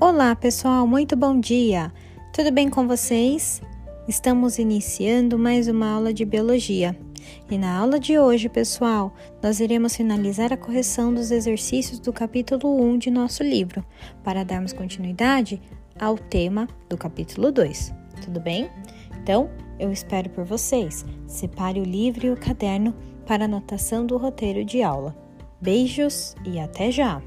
Olá, pessoal, muito bom dia! Tudo bem com vocês? Estamos iniciando mais uma aula de biologia. E na aula de hoje, pessoal, nós iremos finalizar a correção dos exercícios do capítulo 1 de nosso livro, para darmos continuidade ao tema do capítulo 2. Tudo bem? Então, eu espero por vocês. Separe o livro e o caderno para anotação do roteiro de aula. Beijos e até já!